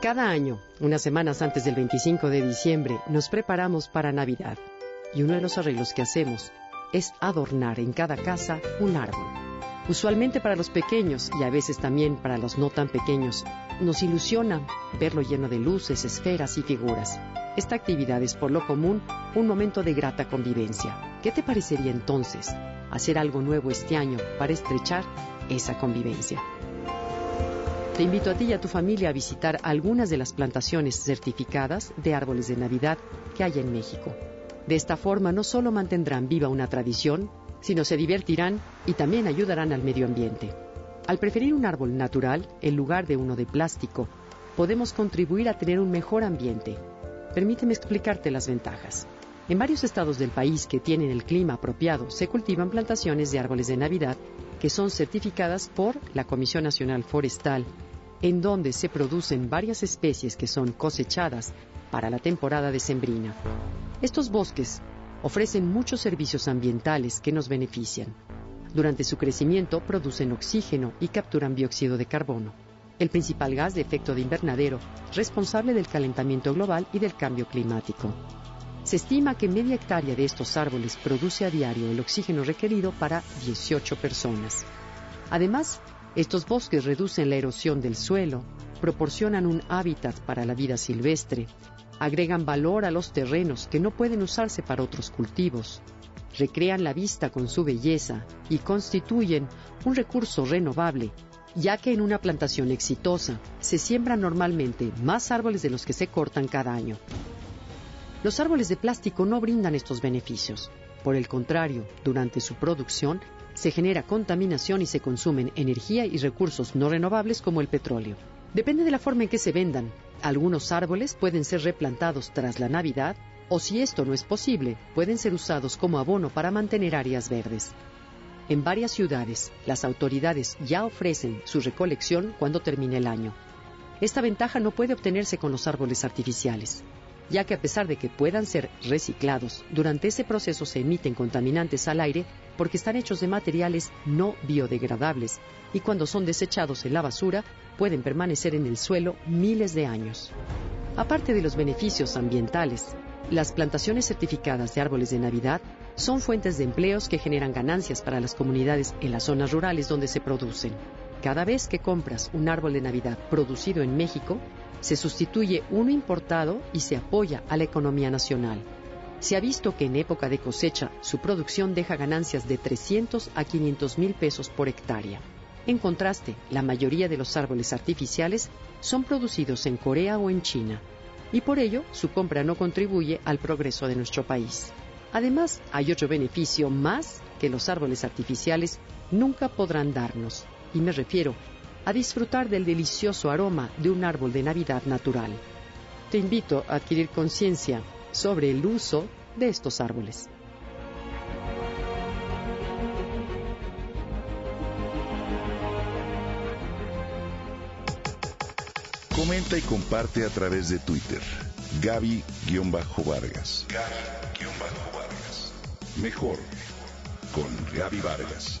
Cada año, unas semanas antes del 25 de diciembre, nos preparamos para Navidad. Y uno de los arreglos que hacemos es adornar en cada casa un árbol. Usualmente para los pequeños y a veces también para los no tan pequeños, nos ilusiona verlo lleno de luces, esferas y figuras. Esta actividad es por lo común un momento de grata convivencia. ¿Qué te parecería entonces hacer algo nuevo este año para estrechar esa convivencia? Te invito a ti y a tu familia a visitar algunas de las plantaciones certificadas de árboles de Navidad que hay en México. De esta forma no solo mantendrán viva una tradición, sino se divertirán y también ayudarán al medio ambiente. Al preferir un árbol natural en lugar de uno de plástico, podemos contribuir a tener un mejor ambiente. Permíteme explicarte las ventajas. En varios estados del país que tienen el clima apropiado se cultivan plantaciones de árboles de Navidad que son certificadas por la Comisión Nacional Forestal en donde se producen varias especies que son cosechadas para la temporada decembrina. Estos bosques ofrecen muchos servicios ambientales que nos benefician. Durante su crecimiento producen oxígeno y capturan dióxido de carbono, el principal gas de efecto de invernadero responsable del calentamiento global y del cambio climático. Se estima que media hectárea de estos árboles produce a diario el oxígeno requerido para 18 personas. Además, estos bosques reducen la erosión del suelo, proporcionan un hábitat para la vida silvestre, agregan valor a los terrenos que no pueden usarse para otros cultivos, recrean la vista con su belleza y constituyen un recurso renovable, ya que en una plantación exitosa se siembran normalmente más árboles de los que se cortan cada año. Los árboles de plástico no brindan estos beneficios. Por el contrario, durante su producción se genera contaminación y se consumen energía y recursos no renovables como el petróleo. Depende de la forma en que se vendan. Algunos árboles pueden ser replantados tras la Navidad o si esto no es posible, pueden ser usados como abono para mantener áreas verdes. En varias ciudades, las autoridades ya ofrecen su recolección cuando termine el año. Esta ventaja no puede obtenerse con los árboles artificiales ya que a pesar de que puedan ser reciclados, durante ese proceso se emiten contaminantes al aire porque están hechos de materiales no biodegradables y cuando son desechados en la basura pueden permanecer en el suelo miles de años. Aparte de los beneficios ambientales, las plantaciones certificadas de árboles de Navidad son fuentes de empleos que generan ganancias para las comunidades en las zonas rurales donde se producen. Cada vez que compras un árbol de Navidad producido en México, se sustituye uno importado y se apoya a la economía nacional. Se ha visto que en época de cosecha su producción deja ganancias de 300 a 500 mil pesos por hectárea. En contraste, la mayoría de los árboles artificiales son producidos en Corea o en China, y por ello su compra no contribuye al progreso de nuestro país. Además, hay otro beneficio más que los árboles artificiales nunca podrán darnos, y me refiero a disfrutar del delicioso aroma de un árbol de Navidad natural. Te invito a adquirir conciencia sobre el uso de estos árboles. Comenta y comparte a través de Twitter. Gaby-Vargas. Gaby-Vargas. Mejor con Gaby Vargas.